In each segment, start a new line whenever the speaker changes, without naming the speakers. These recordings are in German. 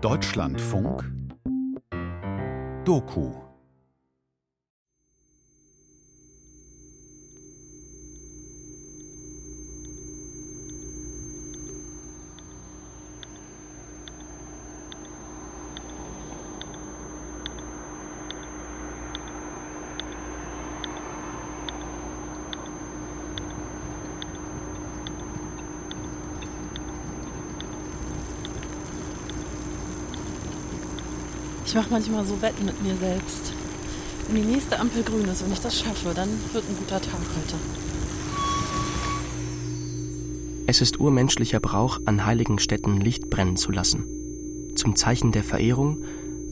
Deutschlandfunk? Doku
mache manchmal so Wetten mit mir selbst. Wenn die nächste Ampel grün ist und ich das schaffe, dann wird ein guter Tag heute.
Es ist urmenschlicher Brauch, an heiligen Städten Licht brennen zu lassen. Zum Zeichen der Verehrung,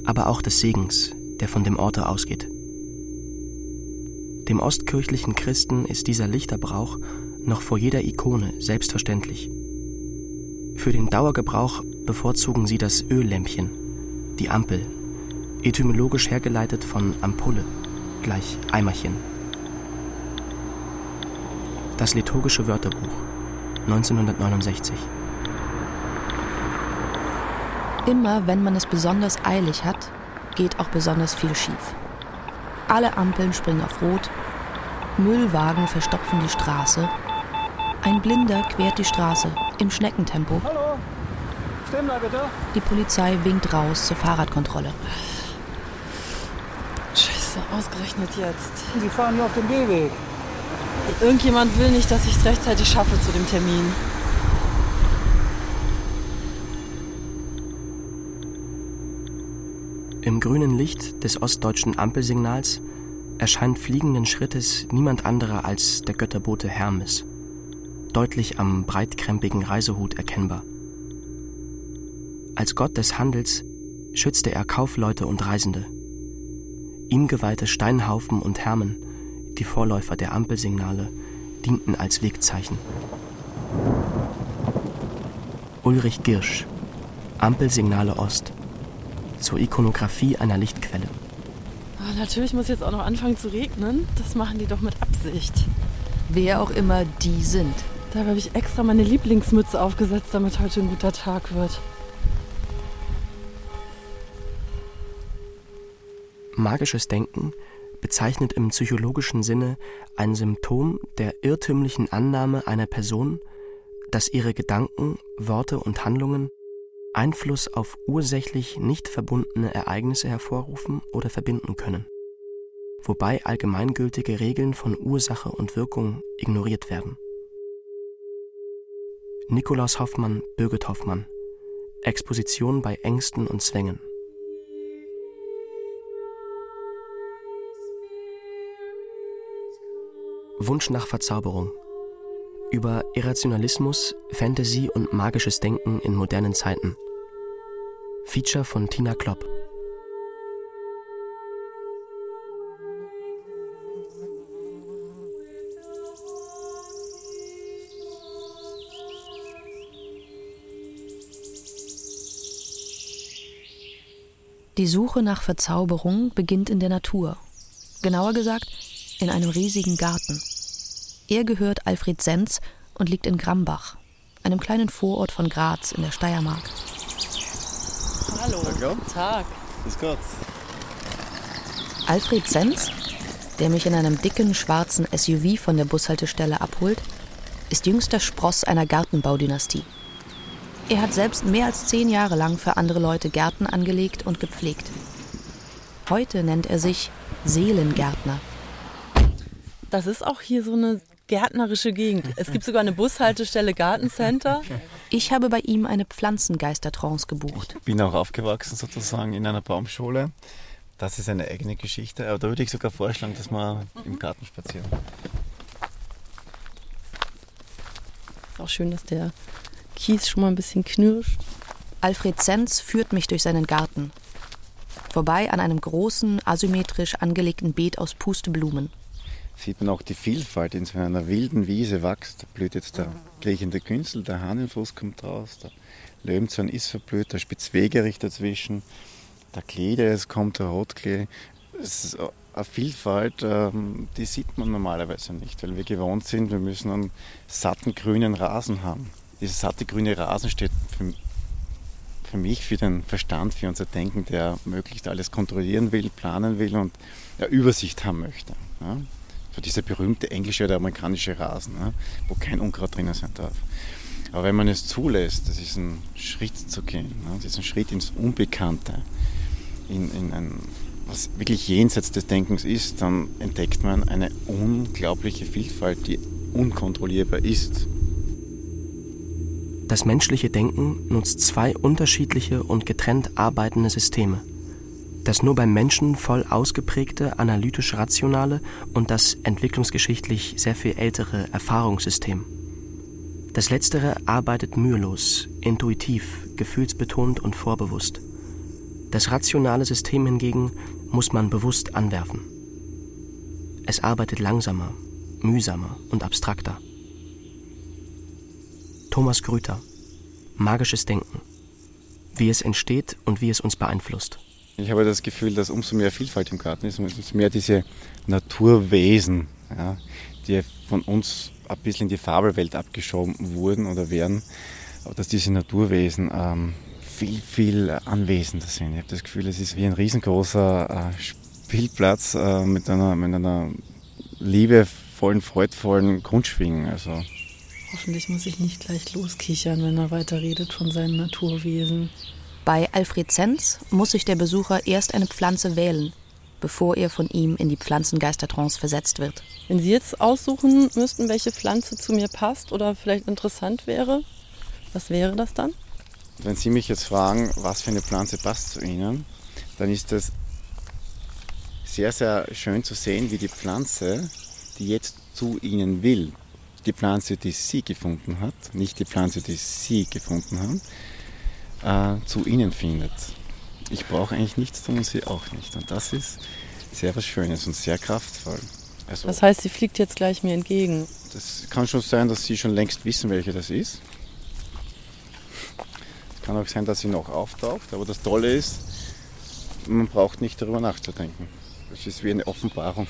aber auch des Segens, der von dem Orte ausgeht. Dem ostkirchlichen Christen ist dieser Lichterbrauch noch vor jeder Ikone selbstverständlich. Für den Dauergebrauch bevorzugen sie das Öllämpchen, die Ampel etymologisch hergeleitet von Ampulle, gleich Eimerchen. Das liturgische Wörterbuch, 1969.
Immer wenn man es besonders eilig hat, geht auch besonders viel schief. Alle Ampeln springen auf Rot, Müllwagen verstopfen die Straße, ein Blinder quert die Straße im Schneckentempo.
Hallo, stehen da bitte.
Die Polizei winkt raus zur Fahrradkontrolle.
Ausgerechnet jetzt.
Sie fahren hier auf dem Gehweg.
Irgendjemand will nicht, dass ich es rechtzeitig schaffe zu dem Termin.
Im grünen Licht des ostdeutschen Ampelsignals erscheint fliegenden Schrittes niemand anderer als der Götterbote Hermes, deutlich am breitkrempigen Reisehut erkennbar. Als Gott des Handels schützte er Kaufleute und Reisende. Ihm geweihte Steinhaufen und Hermen, die Vorläufer der Ampelsignale, dienten als Wegzeichen. Ulrich Girsch, Ampelsignale Ost, zur Ikonografie einer Lichtquelle.
Oh, natürlich muss jetzt auch noch anfangen zu regnen. Das machen die doch mit Absicht.
Wer auch immer die sind.
Da habe ich extra meine Lieblingsmütze aufgesetzt, damit heute ein guter Tag wird.
Magisches Denken bezeichnet im psychologischen Sinne ein Symptom der irrtümlichen Annahme einer Person, dass ihre Gedanken, Worte und Handlungen Einfluss auf ursächlich nicht verbundene Ereignisse hervorrufen oder verbinden können, wobei allgemeingültige Regeln von Ursache und Wirkung ignoriert werden. Nikolaus Hoffmann, Birgit Hoffmann Exposition bei Ängsten und Zwängen Wunsch nach Verzauberung. Über Irrationalismus, Fantasy und magisches Denken in modernen Zeiten. Feature von Tina Klopp.
Die Suche nach Verzauberung beginnt in der Natur. Genauer gesagt, in einem riesigen Garten. Er gehört Alfred Senz und liegt in Grambach, einem kleinen Vorort von Graz in der Steiermark.
Hallo.
Hallo.
Guten Tag.
Grüß Gott.
Alfred Senz, der mich in einem dicken schwarzen SUV von der Bushaltestelle abholt, ist jüngster Spross einer Gartenbaudynastie. Er hat selbst mehr als zehn Jahre lang für andere Leute Gärten angelegt und gepflegt. Heute nennt er sich Seelengärtner.
Das ist auch hier so eine gärtnerische Gegend. Es gibt sogar eine Bushaltestelle Gartencenter.
Ich habe bei ihm eine Pflanzengeistertrance gebucht.
Bin auch aufgewachsen sozusagen in einer Baumschule. Das ist eine eigene Geschichte, aber da würde ich sogar vorschlagen, dass wir im Garten spazieren.
Ist auch schön, dass der Kies schon mal ein bisschen knirscht.
Alfred Zenz führt mich durch seinen Garten. Vorbei an einem großen, asymmetrisch angelegten Beet aus Pusteblumen.
Sieht man auch die Vielfalt in so einer wilden Wiese wächst. Da blüht jetzt der kriechende Künzel, der Hahnenfuß kommt raus, der Löwenzahn ist verblüht, der Spitzwegerich dazwischen, der Klede, es kommt der Rotklee. Es ist eine Vielfalt, ähm, die sieht man normalerweise nicht, weil wir gewohnt sind, wir müssen einen satten grünen Rasen haben. Dieser satte grüne Rasen steht für, für mich, für den Verstand, für unser Denken, der möglichst alles kontrollieren will, planen will und ja, Übersicht haben möchte. Ja? Dieser berühmte englische oder amerikanische Rasen, ja? wo kein Unkraut drinnen sein darf. Aber wenn man es zulässt, diesen Schritt zu gehen, ja? diesen Schritt ins Unbekannte, in, in ein, was wirklich jenseits des Denkens ist, dann entdeckt man eine unglaubliche Vielfalt, die unkontrollierbar ist.
Das menschliche Denken nutzt zwei unterschiedliche und getrennt arbeitende Systeme. Das nur beim Menschen voll ausgeprägte analytisch-rationale und das entwicklungsgeschichtlich sehr viel ältere Erfahrungssystem. Das letztere arbeitet mühelos, intuitiv, gefühlsbetont und vorbewusst. Das rationale System hingegen muss man bewusst anwerfen. Es arbeitet langsamer, mühsamer und abstrakter. Thomas Grüter. Magisches Denken. Wie es entsteht und wie es uns beeinflusst.
Ich habe das Gefühl, dass umso mehr Vielfalt im Garten ist, umso mehr diese Naturwesen, ja, die von uns ein bisschen in die Fabelwelt abgeschoben wurden oder werden, aber dass diese Naturwesen ähm, viel, viel anwesender sind. Ich habe das Gefühl, es ist wie ein riesengroßer äh, Spielplatz äh, mit, einer, mit einer liebevollen, freudvollen Grundschwingung. Also
Hoffentlich muss ich nicht gleich loskichern, wenn er weiterredet von seinen Naturwesen.
Bei Alfred Zenz muss sich der Besucher erst eine Pflanze wählen, bevor er von ihm in die Pflanzengeistertrance versetzt wird.
Wenn Sie jetzt aussuchen müssten, welche Pflanze zu mir passt oder vielleicht interessant wäre, was wäre das dann?
Wenn Sie mich jetzt fragen, was für eine Pflanze passt zu Ihnen, dann ist das sehr, sehr schön zu sehen, wie die Pflanze, die jetzt zu Ihnen will, die Pflanze, die sie gefunden hat, nicht die Pflanze, die sie gefunden haben, äh, zu ihnen findet. Ich brauche eigentlich nichts tun und sie auch nicht. Und das ist sehr was Schönes und sehr kraftvoll.
Also, das heißt, sie fliegt jetzt gleich mir entgegen.
Das kann schon sein, dass sie schon längst wissen, welche das ist. Es kann auch sein, dass sie noch auftaucht. Aber das Tolle ist, man braucht nicht darüber nachzudenken. Es ist wie eine Offenbarung.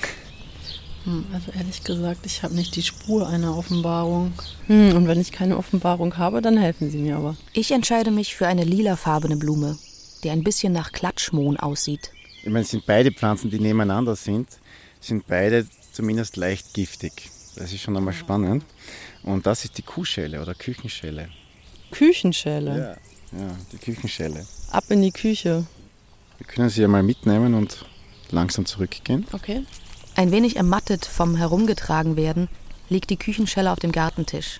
Hm, also ehrlich gesagt, ich habe nicht die Spur einer Offenbarung. Hm, und wenn ich keine Offenbarung habe, dann helfen Sie mir aber.
Ich entscheide mich für eine lilafarbene Blume, die ein bisschen nach Klatschmohn aussieht.
Ich meine, es sind beide Pflanzen, die nebeneinander sind, sind beide zumindest leicht giftig. Das ist schon einmal spannend. Und das ist die Kuhschelle oder Küchenschelle.
Küchenschelle?
Ja, ja die Küchenschelle.
Ab in die Küche.
Wir können sie ja mal mitnehmen und langsam zurückgehen.
Okay.
Ein wenig ermattet vom Herumgetragenwerden liegt die Küchenschelle auf dem Gartentisch,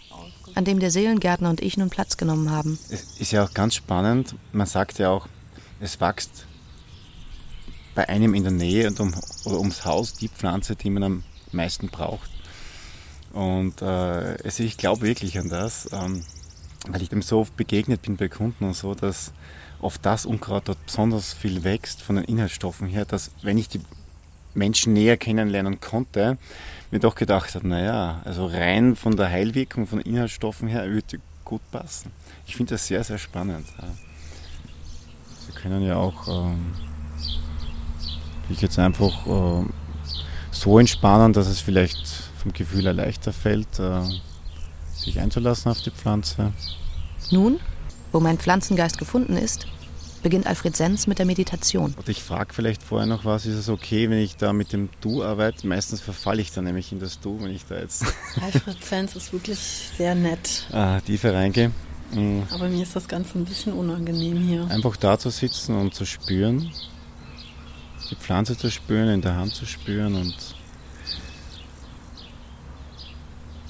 an dem der Seelengärtner und ich nun Platz genommen haben.
Es ist ja auch ganz spannend, man sagt ja auch, es wächst bei einem in der Nähe und um, oder ums Haus die Pflanze, die man am meisten braucht. Und äh, also ich glaube wirklich an das, ähm, weil ich dem so oft begegnet bin bei Kunden und so, dass oft das Unkraut dort besonders viel wächst von den Inhaltsstoffen her, dass wenn ich die Menschen näher kennenlernen konnte, mir doch gedacht hat, naja, also rein von der Heilwirkung, von Inhaltsstoffen her, würde gut passen. Ich finde das sehr, sehr spannend. Sie können ja auch ähm, jetzt einfach äh, so entspannen, dass es vielleicht vom Gefühl her leichter fällt, äh, sich einzulassen auf die Pflanze.
Nun, wo mein Pflanzengeist gefunden ist, beginnt Alfred Sens mit der Meditation.
Und ich frage vielleicht vorher noch was, ist es okay, wenn ich da mit dem Du arbeite? Meistens verfalle ich dann nämlich in das Du, wenn ich da jetzt...
Alfred Sens ist wirklich sehr nett.
Ah, tiefer reingehe.
Mhm. Aber mir ist das Ganze ein bisschen unangenehm hier.
Einfach da zu sitzen und zu spüren, die Pflanze zu spüren, in der Hand zu spüren und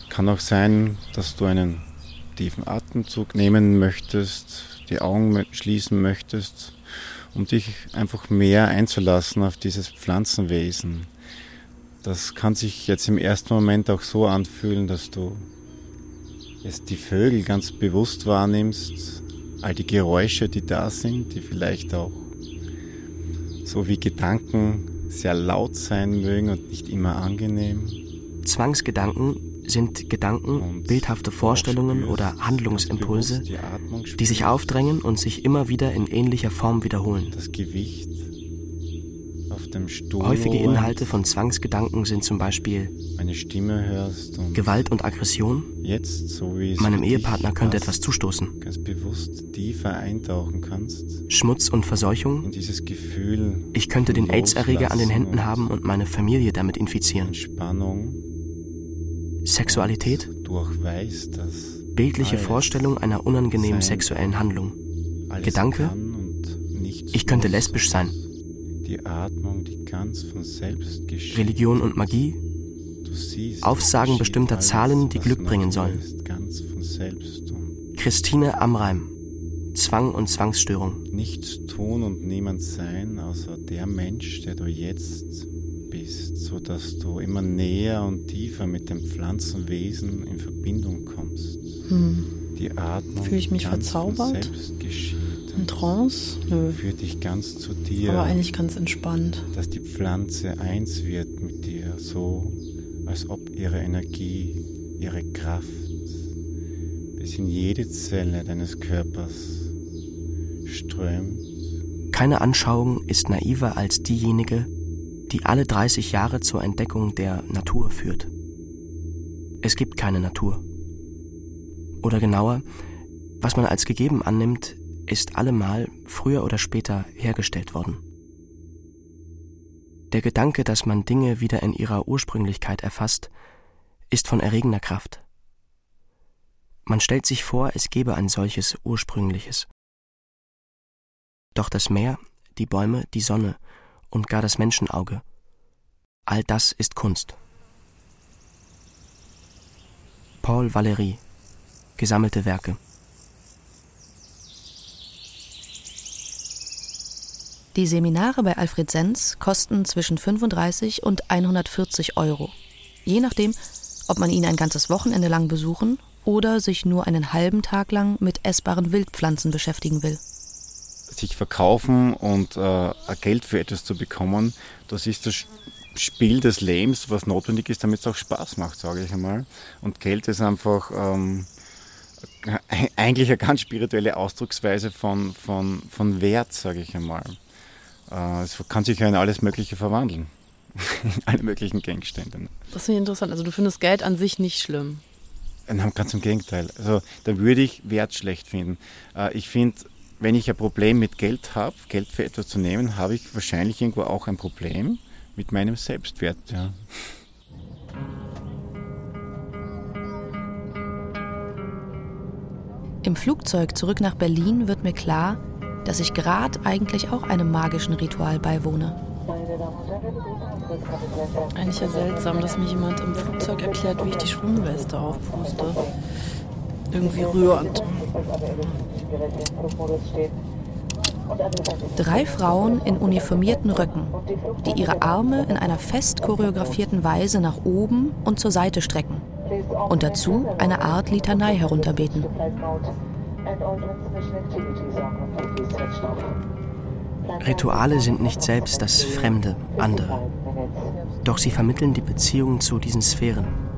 kann auch sein, dass du einen tiefen Atemzug nehmen möchtest, die Augen schließen möchtest, um dich einfach mehr einzulassen auf dieses Pflanzenwesen. Das kann sich jetzt im ersten Moment auch so anfühlen, dass du jetzt die Vögel ganz bewusst wahrnimmst, all die Geräusche, die da sind, die vielleicht auch so wie Gedanken sehr laut sein mögen und nicht immer angenehm.
Zwangsgedanken sind Gedanken, bildhafte Vorstellungen oder Handlungsimpulse, die sich aufdrängen und sich immer wieder in ähnlicher Form wiederholen. Häufige Inhalte von Zwangsgedanken sind zum Beispiel
eine Stimme hörst und
Gewalt und Aggression.
Jetzt, so
Meinem Ehepartner könnte
passt,
etwas zustoßen.
Kannst
Schmutz und Verseuchung.
in dieses Gefühl.
Ich könnte den AIDS-Erreger an den Händen haben und meine Familie damit infizieren.
Entspannung.
Sexualität. Bildliche Vorstellung einer unangenehmen sexuellen Handlung. Gedanke, Ich könnte lesbisch sein.
Die Atmung, die ganz von selbst geschieht.
Religion und Magie. Aufsagen bestimmter Zahlen, die Glück bringen sollen. Christine Amreim. Zwang und Zwangsstörung.
nichts tun und niemand sein, außer der Mensch, der du jetzt bist, so dass du immer näher und tiefer mit dem Pflanzenwesen in Verbindung kommst.
Hm.
Die Atmung
Fühl ich mich verzaubert?
selbst geschieht.
In Trance? Nö.
Führt dich ganz zu dir.
Aber eigentlich ganz entspannt.
dass die Pflanze eins wird mit dir, so als ob ihre Energie, ihre Kraft bis in jede Zelle deines Körpers strömt.
Keine Anschauung ist naiver als diejenige, die alle 30 Jahre zur Entdeckung der Natur führt. Es gibt keine Natur. Oder genauer, was man als gegeben annimmt, ist allemal früher oder später hergestellt worden. Der Gedanke, dass man Dinge wieder in ihrer Ursprünglichkeit erfasst, ist von erregender Kraft. Man stellt sich vor, es gebe ein solches Ursprüngliches. Doch das Meer, die Bäume, die Sonne und gar das Menschenauge, all das ist Kunst. Paul Valéry, Gesammelte Werke.
Die Seminare bei Alfred Sens kosten zwischen 35 und 140 Euro. Je nachdem, ob man ihn ein ganzes Wochenende lang besuchen oder sich nur einen halben Tag lang mit essbaren Wildpflanzen beschäftigen will.
Sich verkaufen und äh, Geld für etwas zu bekommen, das ist das Spiel des Lebens, was notwendig ist, damit es auch Spaß macht, sage ich einmal. Und Geld ist einfach ähm, eigentlich eine ganz spirituelle Ausdrucksweise von, von, von Wert, sage ich einmal. Äh, es kann sich ja in alles Mögliche verwandeln. in alle möglichen Gegenstände.
Das finde ich interessant. Also du findest Geld an sich nicht schlimm.
Nein, ganz im Gegenteil. Also da würde ich Wert schlecht finden. Äh, ich finde, wenn ich ein Problem mit Geld habe, Geld für etwas zu nehmen, habe ich wahrscheinlich irgendwo auch ein Problem mit meinem Selbstwert. Ja.
Im Flugzeug zurück nach Berlin wird mir klar, dass ich gerade eigentlich auch einem magischen Ritual beiwohne.
Eigentlich ja seltsam, dass mir jemand im Flugzeug erklärt, wie ich die Schwimmweste aufpuste. Irgendwie rührend.
Drei Frauen in uniformierten Röcken, die ihre Arme in einer fest choreografierten Weise nach oben und zur Seite strecken und dazu eine Art Litanei herunterbeten.
Rituale sind nicht selbst das Fremde, andere. Doch sie vermitteln die Beziehung zu diesen Sphären.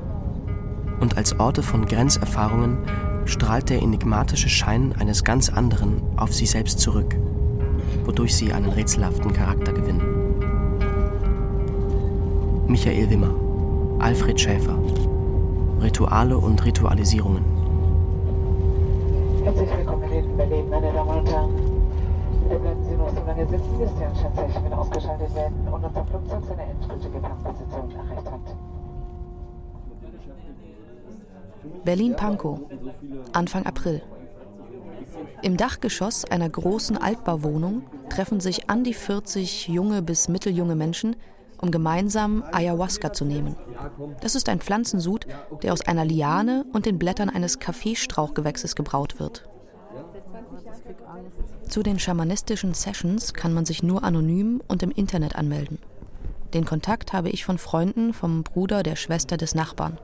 Und als Orte von Grenzerfahrungen strahlt der enigmatische Schein eines ganz anderen auf sie selbst zurück, wodurch sie einen rätselhaften Charakter gewinnen. Michael Wimmer, Alfred Schäfer, Rituale und Ritualisierungen.
Herzlich willkommen in Berlin, meine Damen und Herren. Bitte bleiben Sie noch so lange sitzen, bis die Anscheinzeichen ausgeschaltet werden und unser Flugzeug seine endgültige Parkposition erreicht
Berlin-Pankow, Anfang April. Im Dachgeschoss einer großen Altbauwohnung treffen sich an die 40 junge bis mitteljunge Menschen, um gemeinsam Ayahuasca zu nehmen. Das ist ein Pflanzensud, der aus einer Liane und den Blättern eines Kaffeestrauchgewächses gebraut wird. Zu den schamanistischen Sessions kann man sich nur anonym und im Internet anmelden. Den Kontakt habe ich von Freunden vom Bruder der Schwester des Nachbarn.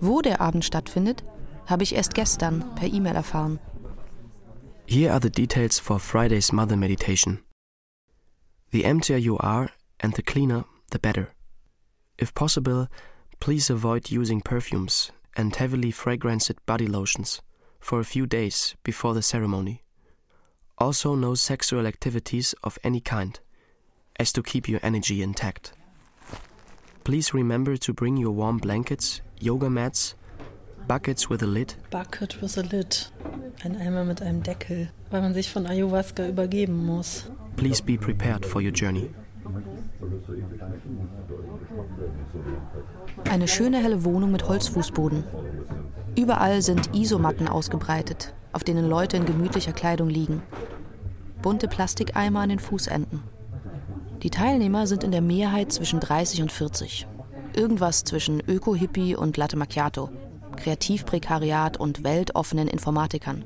Wo der Abend stattfindet, habe ich erst gestern per E-Mail erfahren.
Here are the details for Friday's Mother Meditation. The emptier you are and the cleaner, the better. If possible, please avoid using perfumes and heavily fragranced body lotions for a few days before the ceremony. Also, no sexual activities of any kind, as to keep your energy intact. Please remember to bring your warm blankets, yoga mats, buckets with a lid.
Bucket with a lid. Ein Eimer mit einem Deckel, weil man sich von Ayahuasca übergeben muss.
Please be prepared for your journey.
Eine schöne helle Wohnung mit Holzfußboden. Überall sind Isomatten ausgebreitet, auf denen Leute in gemütlicher Kleidung liegen. Bunte Plastikeimer an den Fußenden. Die Teilnehmer sind in der Mehrheit zwischen 30 und 40. Irgendwas zwischen Öko-Hippie und Latte Macchiato, Kreativprekariat und weltoffenen Informatikern.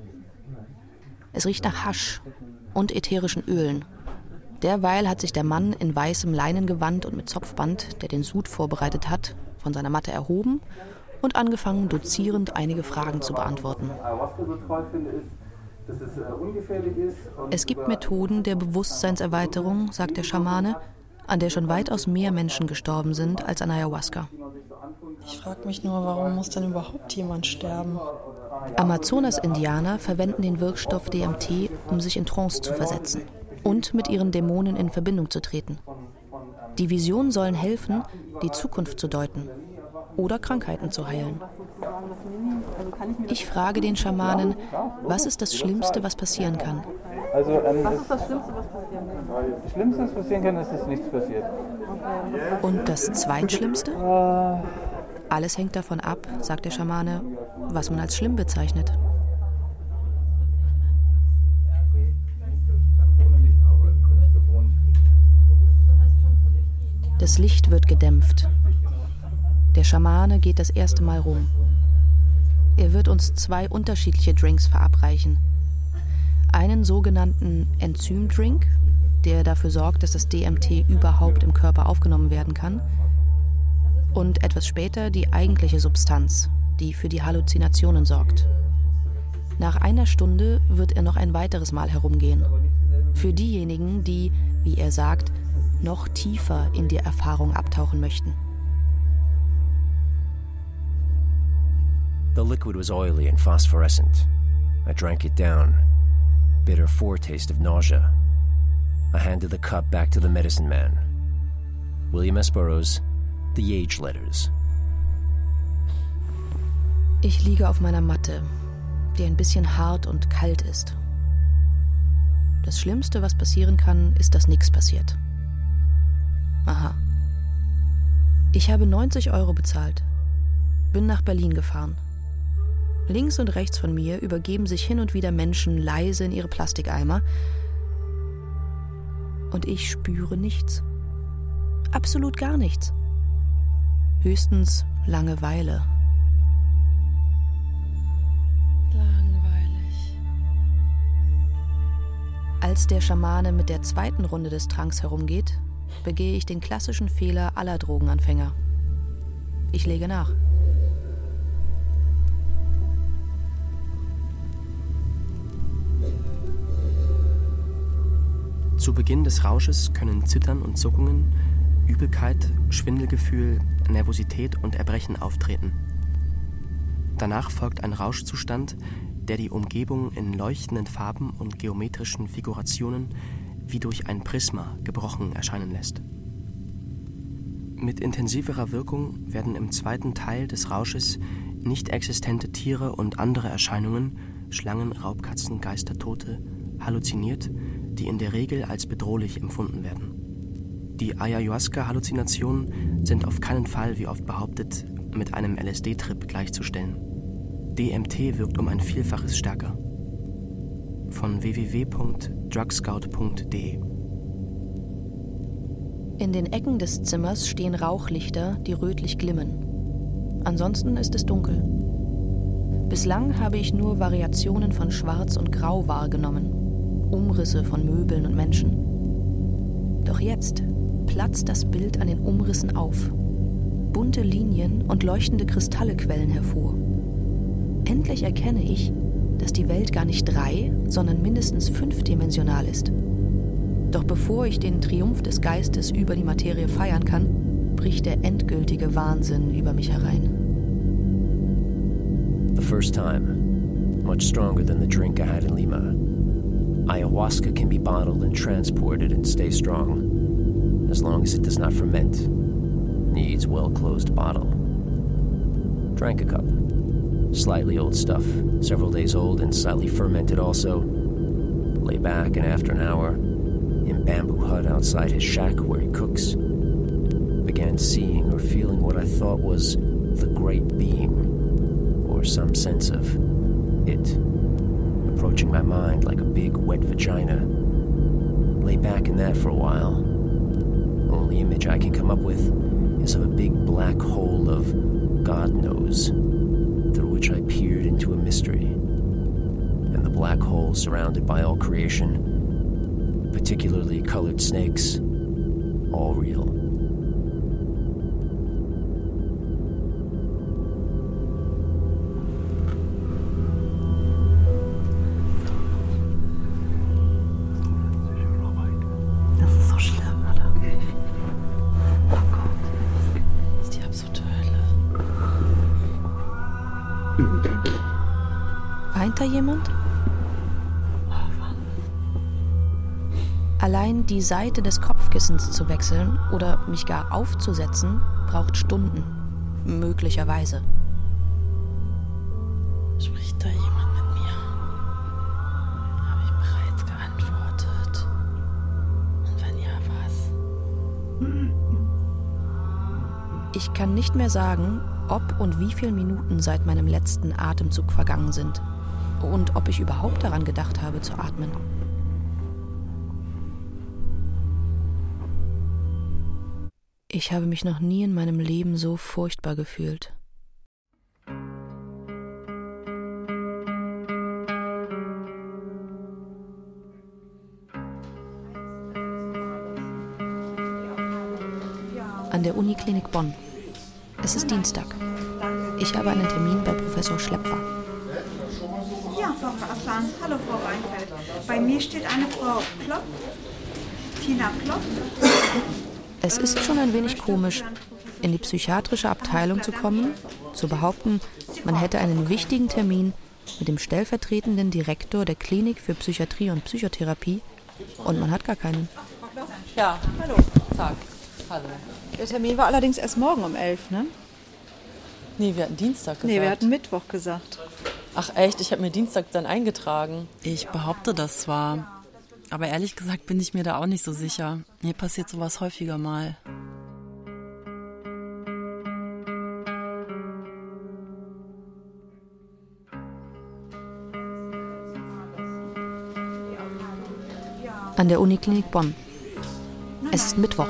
Es riecht nach Hasch und ätherischen Ölen. Derweil hat sich der Mann in weißem Leinengewand und mit Zopfband, der den Sud vorbereitet hat, von seiner Matte erhoben und angefangen, dozierend einige Fragen zu beantworten. Es gibt Methoden der Bewusstseinserweiterung, sagt der Schamane, an der schon weitaus mehr Menschen gestorben sind als an Ayahuasca.
Ich frage mich nur, warum muss denn überhaupt jemand sterben?
Amazonas-Indianer verwenden den Wirkstoff DMT, um sich in Trance zu versetzen und mit ihren Dämonen in Verbindung zu treten. Die Visionen sollen helfen, die Zukunft zu deuten oder Krankheiten zu heilen. Ich frage den Schamanen, was ist das Schlimmste, was passieren kann?
Also, ähm, was ist das Schlimmste, was passieren kann? Das Schlimmste, was passieren kann, ist, dass nichts passiert.
Und das Zweitschlimmste?
Äh.
Alles hängt davon ab, sagt der Schamane, was man als schlimm bezeichnet. Das Licht wird gedämpft. Der Schamane geht das erste Mal rum. Er wird uns zwei unterschiedliche Drinks verabreichen. Einen sogenannten Enzymdrink, der dafür sorgt, dass das DMT überhaupt im Körper aufgenommen werden kann. Und etwas später die eigentliche Substanz, die für die Halluzinationen sorgt. Nach einer Stunde wird er noch ein weiteres Mal herumgehen. Für diejenigen, die, wie er sagt, noch tiefer in die Erfahrung abtauchen möchten.
The liquid was oily and phosphorescent. I drank it down. Bitter foretaste of nausea. I handed the cup back to the medicine man. William S. Burroughs, The Age Letters.
Ich liege auf meiner Matte, die ein bisschen hart und kalt ist. Das Schlimmste, was passieren kann, ist, dass nichts passiert. Aha. Ich habe 90 Euro bezahlt. Bin nach Berlin gefahren. Links und rechts von mir übergeben sich hin und wieder Menschen leise in ihre Plastikeimer. Und ich spüre nichts. Absolut gar nichts. Höchstens Langeweile.
Langweilig.
Als der Schamane mit der zweiten Runde des Tranks herumgeht, begehe ich den klassischen Fehler aller Drogenanfänger. Ich lege nach.
Zu Beginn des Rausches können Zittern und Zuckungen, Übelkeit, Schwindelgefühl, Nervosität und Erbrechen auftreten. Danach folgt ein Rauschzustand, der die Umgebung in leuchtenden Farben und geometrischen Figurationen wie durch ein Prisma gebrochen erscheinen lässt. Mit intensiverer Wirkung werden im zweiten Teil des Rausches nicht existente Tiere und andere Erscheinungen, Schlangen, Raubkatzen, Geister, Tote, halluziniert, die in der Regel als bedrohlich empfunden werden. Die Ayahuasca-Halluzinationen sind auf keinen Fall, wie oft behauptet, mit einem LSD-Trip gleichzustellen. DMT wirkt um ein Vielfaches stärker von www.drugscout.de.
In den Ecken des Zimmers stehen Rauchlichter, die rötlich glimmen. Ansonsten ist es dunkel. Bislang habe ich nur Variationen von Schwarz und Grau wahrgenommen, Umrisse von Möbeln und Menschen. Doch jetzt platzt das Bild an den Umrissen auf. Bunte Linien und leuchtende Kristalle quellen hervor. Endlich erkenne ich, dass die Welt gar nicht drei, sondern mindestens fünfdimensional ist. Doch bevor ich den Triumph des Geistes über die Materie feiern kann, bricht der endgültige Wahnsinn über mich herein.
The first time, much stronger than the drink I had in Lima. Ayahuasca can be bottled and transported and stay strong. as long as it does not ferment. Needs well closed bottle. Drank a cup. Slightly old stuff, several days old and slightly fermented also. Lay back, and after an hour, in bamboo hut outside his shack where he cooks, began seeing or feeling what I thought was the great being, or some sense of it, approaching my mind like a big wet vagina. Lay back in that for a while. Only image I can come up with is of a big black hole of God knows, through which I peered into a mystery. And the black hole surrounded by all creation, particularly colored snakes, all real.
Seite des Kopfkissens zu wechseln oder mich gar aufzusetzen, braucht Stunden. Möglicherweise.
Spricht da jemand mit mir? Habe ich bereits geantwortet? Und wenn ja, was?
Ich kann nicht mehr sagen, ob und wie viele Minuten seit meinem letzten Atemzug vergangen sind. Und ob ich überhaupt daran gedacht habe zu atmen. Ich habe mich noch nie in meinem Leben so furchtbar gefühlt. An der Uniklinik Bonn. Es ist Dienstag. Ich habe einen Termin bei Professor Schlepfer.
Ja, Frau Aslan. Hallo, Frau Weinfeld. Bei mir steht eine Frau Klopp. Tina Klopp.
Es ist schon ein wenig komisch, in die psychiatrische Abteilung zu kommen, zu behaupten, man hätte einen wichtigen Termin mit dem stellvertretenden Direktor der Klinik für Psychiatrie und Psychotherapie und man hat gar keinen.
Ja, hallo. Tag. Hallo.
Der Termin war allerdings erst morgen um elf, ne?
Nee, wir hatten Dienstag gesagt.
Nee, wir hatten Mittwoch gesagt.
Ach echt, ich habe mir Dienstag dann eingetragen. Ich behaupte das zwar, aber ehrlich gesagt bin ich mir da auch nicht so sicher. Mir passiert sowas häufiger mal.
An der Uniklinik Bonn. Es ist Mittwoch.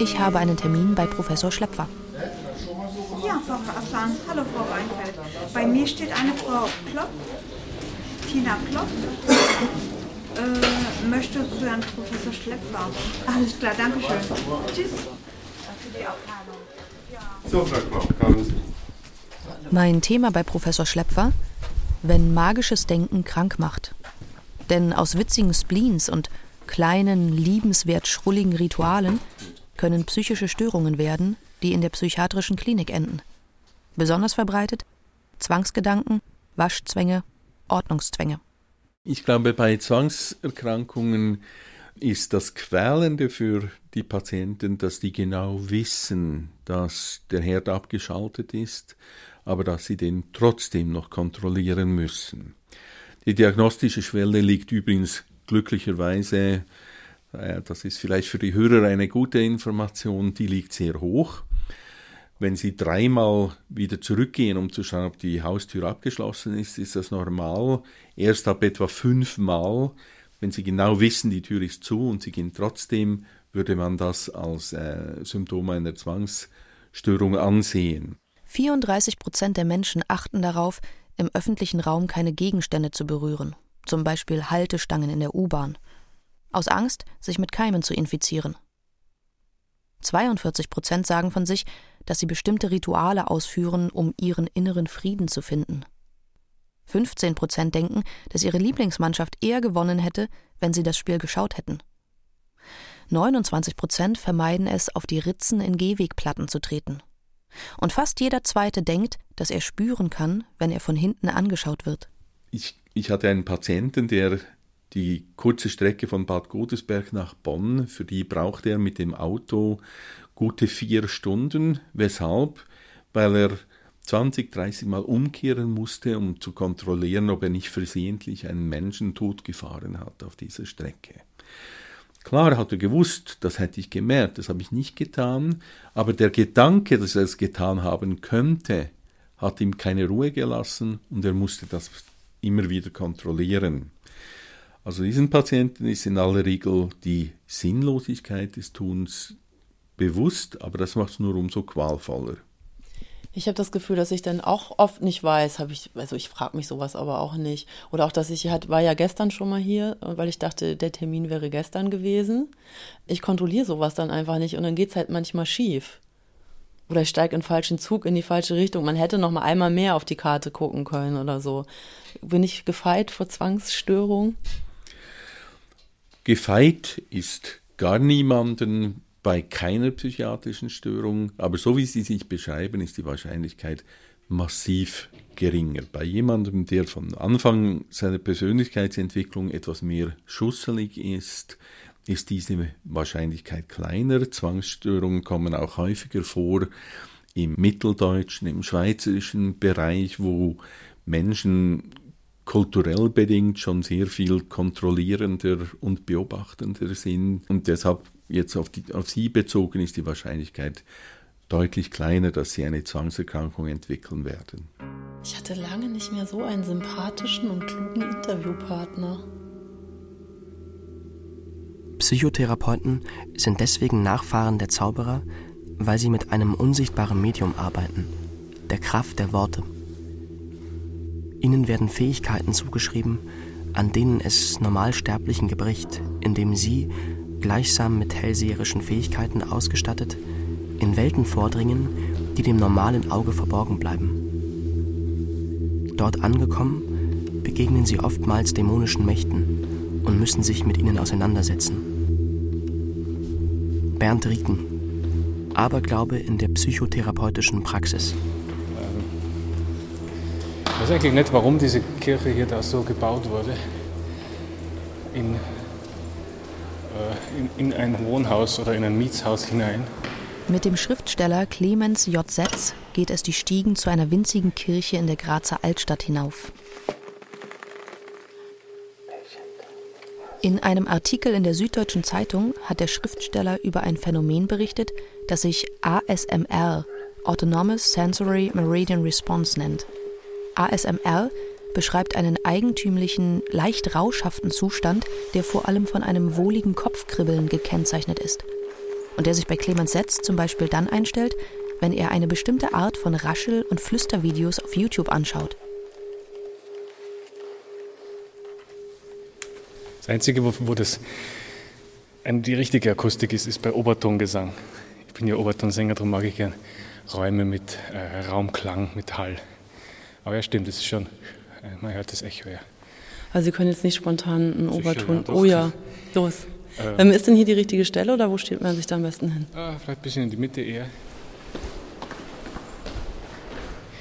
Ich habe einen Termin bei Professor Schlepfer.
Ja, Frau Aslan. Hallo, Frau Weinfeld. Bei mir steht eine Frau Klopp. Tina Klopp. Äh, möchte zu Herrn Professor Schlepper. Alles klar, danke schön. Tschüss.
So, Frau Klopp, kommen Sie.
Mein Thema bei Professor Schlepfer, wenn magisches Denken krank macht. Denn aus witzigen Spleens und kleinen, liebenswert schrulligen Ritualen können psychische Störungen werden, die in der psychiatrischen Klinik enden. Besonders verbreitet Zwangsgedanken, Waschzwänge, Ordnungszwänge.
Ich glaube, bei Zwangserkrankungen ist das Quälende für die Patienten, dass die genau wissen, dass der Herd abgeschaltet ist, aber dass sie den trotzdem noch kontrollieren müssen. Die diagnostische Schwelle liegt übrigens glücklicherweise, äh, das ist vielleicht für die Hörer eine gute Information, die liegt sehr hoch. Wenn Sie dreimal wieder zurückgehen, um zu schauen, ob die Haustür abgeschlossen ist, ist das normal. Erst ab etwa fünfmal, wenn Sie genau wissen, die Tür ist zu und Sie gehen trotzdem, würde man das als äh, Symptom einer Zwangsstörung ansehen.
34 Prozent der Menschen achten darauf, im öffentlichen Raum keine Gegenstände zu berühren, zum Beispiel Haltestangen in der U-Bahn, aus Angst, sich mit Keimen zu infizieren. 42 Prozent sagen von sich, dass sie bestimmte Rituale ausführen, um ihren inneren Frieden zu finden. 15 Prozent denken, dass ihre Lieblingsmannschaft eher gewonnen hätte, wenn sie das Spiel geschaut hätten. 29 Prozent vermeiden es, auf die Ritzen in Gehwegplatten zu treten. Und fast jeder Zweite denkt, dass er spüren kann, wenn er von hinten angeschaut wird.
Ich, ich hatte einen Patienten, der Die kurze Strecke von Bad Godesberg nach Bonn, für die brauchte er mit dem Auto gute vier Stunden. Weshalb? Weil er 20, 30 Mal umkehren musste, um zu kontrollieren, ob er nicht versehentlich einen Menschen totgefahren hat auf dieser Strecke. Klar hat er gewusst, das hätte ich gemerkt, das habe ich nicht getan, aber der Gedanke, dass er es getan haben könnte, hat ihm keine Ruhe gelassen und er musste das immer wieder kontrollieren. Also diesen Patienten ist in aller Regel die Sinnlosigkeit des Tuns bewusst, aber das macht es nur umso qualvoller.
Ich habe das Gefühl, dass ich dann auch oft nicht weiß, habe ich, also ich frage mich sowas aber auch nicht. Oder auch, dass ich halt, war ja gestern schon mal hier, weil ich dachte, der Termin wäre gestern gewesen. Ich kontrolliere sowas dann einfach nicht und dann geht es halt manchmal schief. Oder ich steige in falschen Zug in die falsche Richtung. Man hätte noch mal einmal mehr auf die Karte gucken können oder so. Bin ich gefeit vor Zwangsstörung?
Gefeit ist gar niemanden bei keiner psychiatrischen Störung, aber so wie Sie sich beschreiben, ist die Wahrscheinlichkeit massiv geringer. Bei jemandem, der von Anfang seiner Persönlichkeitsentwicklung etwas mehr schusselig ist, ist diese Wahrscheinlichkeit kleiner. Zwangsstörungen kommen auch häufiger vor im mitteldeutschen, im schweizerischen Bereich, wo Menschen kulturell bedingt schon sehr viel kontrollierender und beobachtender sind. Und deshalb jetzt auf, die, auf sie bezogen ist die Wahrscheinlichkeit deutlich kleiner, dass sie eine Zwangserkrankung entwickeln werden.
Ich hatte lange nicht mehr so einen sympathischen und klugen Interviewpartner.
Psychotherapeuten sind deswegen Nachfahren der Zauberer, weil sie mit einem unsichtbaren Medium arbeiten, der Kraft der Worte. Ihnen werden Fähigkeiten zugeschrieben, an denen es Normalsterblichen gebricht, indem sie, gleichsam mit hellseherischen Fähigkeiten ausgestattet, in Welten vordringen, die dem normalen Auge verborgen bleiben. Dort angekommen, begegnen sie oftmals dämonischen Mächten und müssen sich mit ihnen auseinandersetzen. Bernd Rieken, Aberglaube in der psychotherapeutischen Praxis.
Ich weiß eigentlich nicht, warum diese Kirche hier da so gebaut wurde. In, in, in ein Wohnhaus oder in ein Mietshaus hinein.
Mit dem Schriftsteller Clemens J. Setz geht es die Stiegen zu einer winzigen Kirche in der Grazer Altstadt hinauf. In einem Artikel in der Süddeutschen Zeitung hat der Schriftsteller über ein Phänomen berichtet, das sich ASMR, Autonomous Sensory Meridian Response nennt. ASMR beschreibt einen eigentümlichen, leicht rauschhaften Zustand, der vor allem von einem wohligen Kopfkribbeln gekennzeichnet ist. Und der sich bei Clemens Setz zum Beispiel dann einstellt, wenn er eine bestimmte Art von Raschel- und Flüstervideos auf YouTube anschaut.
Das Einzige, wo, das die richtige Akustik ist, ist bei Obertongesang. Ich bin ja Obertonsänger, darum mag ich gern Räume mit äh, Raumklang, mit Hall. Aber ja, stimmt, es ist schon, man hört das Echo, ja.
Also Sie können jetzt nicht spontan einen Oberton. oh ja, los.
Ähm.
Ähm, ist denn hier die richtige Stelle oder wo steht man sich da am besten hin?
Ah, vielleicht ein bisschen in die Mitte eher.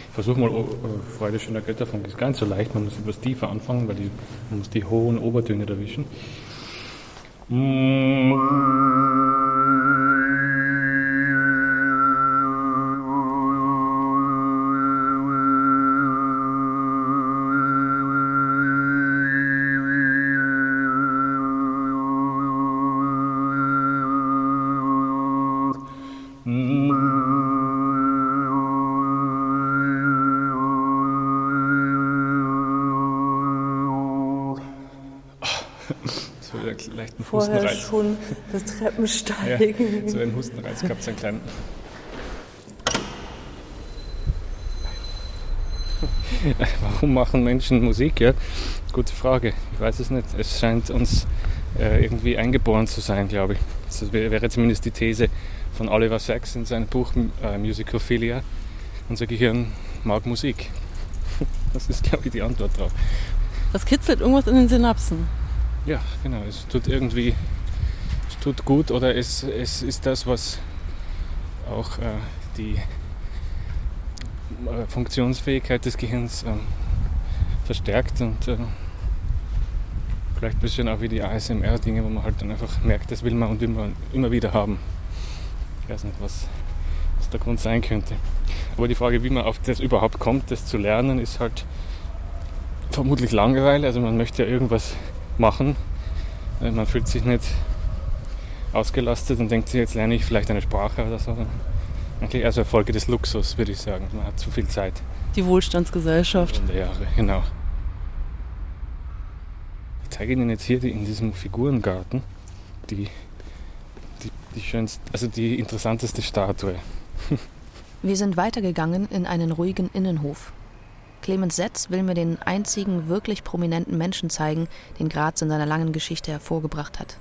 Ich versuche mal, oh, äh, Freude schöner Götterfunk ist gar nicht so leicht. Man muss etwas tiefer anfangen, weil die, man muss die hohen Obertöne erwischen. So
Vorher
Hustenreiz.
schon das
Ja,
Treppensteigen.
so einen Hustenreiz gehabt, einen kleinen. Warum machen Menschen Musik? Ja, gute Frage. Ich weiß es nicht. Es scheint uns äh, irgendwie eingeboren zu sein, glaube ich. Das wär- wäre zumindest die These von Oliver Sacks in seinem Buch äh, Musicophilia. Unser Gehirn mag Musik. Das ist, glaube ich, die Antwort drauf.
Das kitzelt irgendwas in den Synapsen.
Ja, genau. Es tut irgendwie, es tut gut oder es, es ist das, was auch äh, die äh, Funktionsfähigkeit des Gehirns ähm, verstärkt und äh, Vielleicht ein bisschen auch wie die ASMR-Dinge, wo man halt dann einfach merkt, das will man und immer, immer wieder haben. Ich weiß nicht, was, was der Grund sein könnte. Aber die Frage, wie man auf das überhaupt kommt, das zu lernen, ist halt vermutlich Langeweile. Also man möchte ja irgendwas machen. Man fühlt sich nicht ausgelastet und denkt sich, jetzt lerne ich vielleicht eine Sprache oder so. Eigentlich also Folge des Luxus, würde ich sagen. Man hat zu viel Zeit.
Die Wohlstandsgesellschaft.
der Jahre, genau. Ich zeige Ihnen jetzt hier die, in diesem Figurengarten die, die, die schönste, also die interessanteste Statue.
Wir sind weitergegangen in einen ruhigen Innenhof. Clemens Setz will mir den einzigen wirklich prominenten Menschen zeigen, den Graz in seiner langen Geschichte hervorgebracht hat.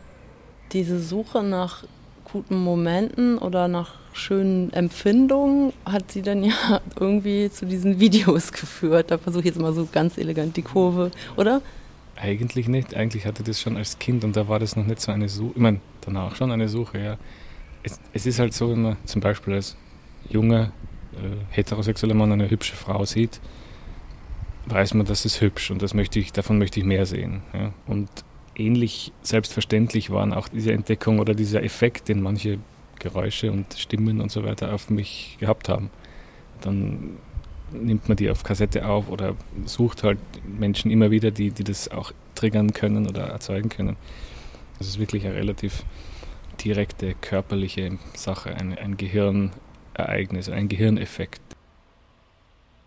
Diese Suche nach guten Momenten oder nach schönen Empfindungen hat sie dann ja irgendwie zu diesen Videos geführt. Da versuche ich jetzt mal so ganz elegant die Kurve, oder?
Eigentlich nicht. Eigentlich hatte das schon als Kind und da war das noch nicht so eine Suche. Ich meine, danach schon eine Suche, ja. Es, es ist halt so, wenn man zum Beispiel als junger äh, heterosexueller Mann eine hübsche Frau sieht, weiß man, das ist hübsch und das möchte ich, davon möchte ich mehr sehen. Ja. Und ähnlich selbstverständlich waren auch diese Entdeckung oder dieser Effekt, den manche Geräusche und Stimmen und so weiter auf mich gehabt haben. Dann nimmt man die auf Kassette auf oder sucht halt Menschen immer wieder, die, die das auch triggern können oder erzeugen können. Das ist wirklich eine relativ direkte körperliche Sache, ein, ein Gehirnereignis, ein Gehirneffekt.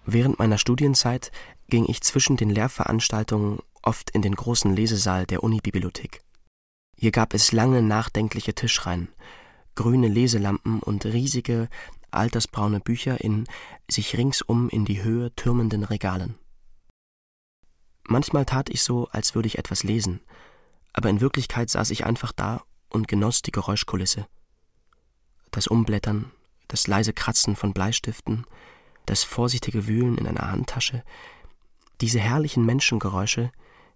Während meiner Studienzeit ging ich zwischen den Lehrveranstaltungen oft in den großen Lesesaal der Unibibliothek. Hier gab es lange nachdenkliche Tischreihen, grüne Leselampen und riesige, altersbraune Bücher in sich ringsum in die Höhe türmenden Regalen. Manchmal tat ich so, als würde ich etwas lesen, aber in Wirklichkeit saß ich einfach da und genoss die Geräuschkulisse. Das Umblättern, das leise Kratzen von Bleistiften, das vorsichtige Wühlen in einer Handtasche, diese herrlichen Menschengeräusche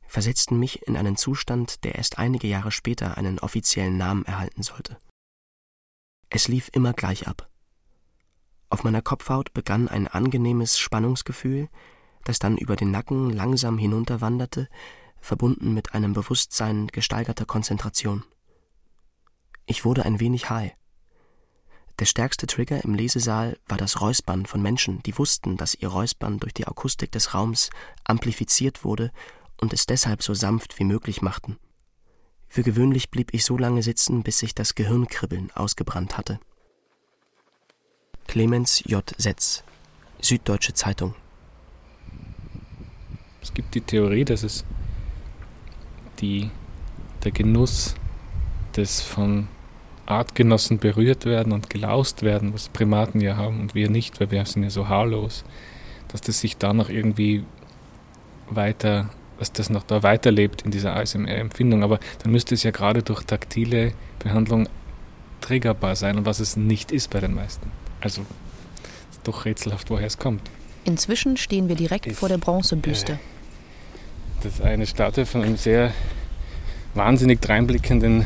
versetzten mich in einen Zustand, der erst einige Jahre später einen offiziellen Namen erhalten sollte. Es lief immer gleich ab. Auf meiner Kopfhaut begann ein angenehmes Spannungsgefühl, das dann über den Nacken langsam hinunterwanderte, verbunden mit einem Bewusstsein gesteigerter Konzentration. Ich wurde ein wenig high. Der stärkste Trigger im Lesesaal war das Räuspern von Menschen, die wussten, dass ihr Räuspern durch die Akustik des Raums amplifiziert wurde und es deshalb so sanft wie möglich machten. Für gewöhnlich blieb ich so lange sitzen, bis sich das Gehirnkribbeln ausgebrannt hatte. Clemens J. Setz, Süddeutsche Zeitung.
Es gibt die Theorie, dass es die, der Genuss des von Artgenossen berührt werden und gelaust werden, was Primaten ja haben und wir nicht, weil wir sind ja so haarlos, dass das sich da noch irgendwie weiter, dass das noch da weiterlebt in dieser ASMR-Empfindung. Aber dann müsste es ja gerade durch taktile Behandlung triggerbar sein und was es nicht ist bei den meisten. Also ist doch rätselhaft, woher es kommt.
Inzwischen stehen wir direkt ist, vor der Bronzebüste. Äh,
das ist eine Statue von einem sehr wahnsinnig dreinblickenden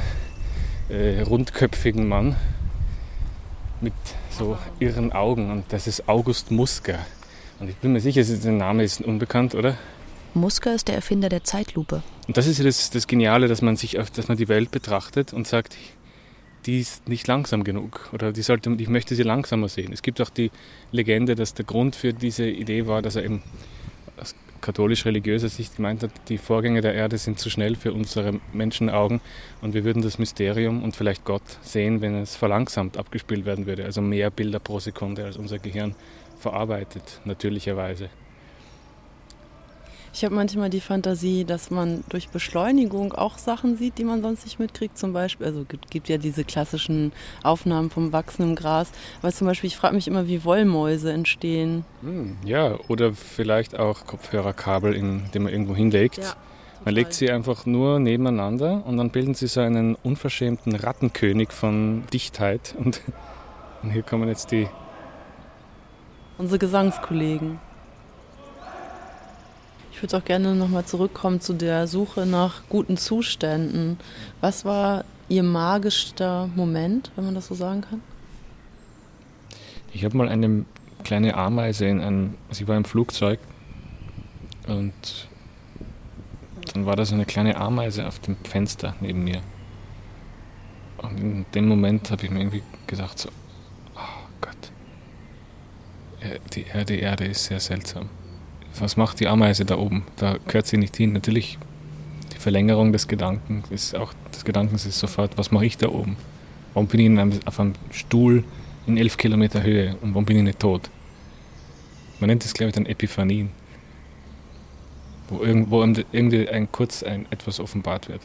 äh, rundköpfigen Mann mit so irren Augen und das ist August Musker. Und ich bin mir sicher, der Name ist unbekannt, oder?
Musker ist der Erfinder der Zeitlupe.
Und das ist ja das, das Geniale, dass man sich, dass man die Welt betrachtet und sagt, die ist nicht langsam genug oder die sollte, ich möchte sie langsamer sehen. Es gibt auch die Legende, dass der Grund für diese Idee war, dass er eben katholisch-religiöser Sicht gemeint hat, die Vorgänge der Erde sind zu schnell für unsere Menschenaugen und wir würden das Mysterium und vielleicht Gott sehen, wenn es verlangsamt abgespielt werden würde, also mehr Bilder pro Sekunde als unser Gehirn verarbeitet, natürlicherweise.
Ich habe manchmal die Fantasie, dass man durch Beschleunigung auch Sachen sieht, die man sonst nicht mitkriegt. Zum Beispiel, also gibt, gibt ja diese klassischen Aufnahmen vom wachsenden Gras. Weil zum Beispiel, ich frage mich immer, wie Wollmäuse entstehen.
Hm, ja, oder vielleicht auch Kopfhörerkabel, in, die man irgendwo hinlegt. Ja. Man legt sie einfach nur nebeneinander und dann bilden sie so einen unverschämten Rattenkönig von Dichtheit. Und, und hier kommen jetzt die.
Unsere Gesangskollegen. Ich würde auch gerne nochmal zurückkommen zu der Suche nach guten Zuständen. Was war Ihr magischster Moment, wenn man das so sagen kann?
Ich habe mal eine kleine Ameise in einem, sie war im Flugzeug und dann war da so eine kleine Ameise auf dem Fenster neben mir. Und in dem Moment habe ich mir irgendwie gedacht, so, oh Gott, die Erde, die Erde ist sehr seltsam. Was macht die Ameise da oben? Da gehört sie nicht hin. Natürlich, die Verlängerung des Gedankens ist auch, des Gedankens ist sofort, was mache ich da oben? Warum bin ich in einem, auf einem Stuhl in elf Kilometer Höhe und warum bin ich nicht tot? Man nennt das, glaube ich, dann Epiphanien. Wo irgendwo irgendwie ein, kurz ein, etwas offenbart wird.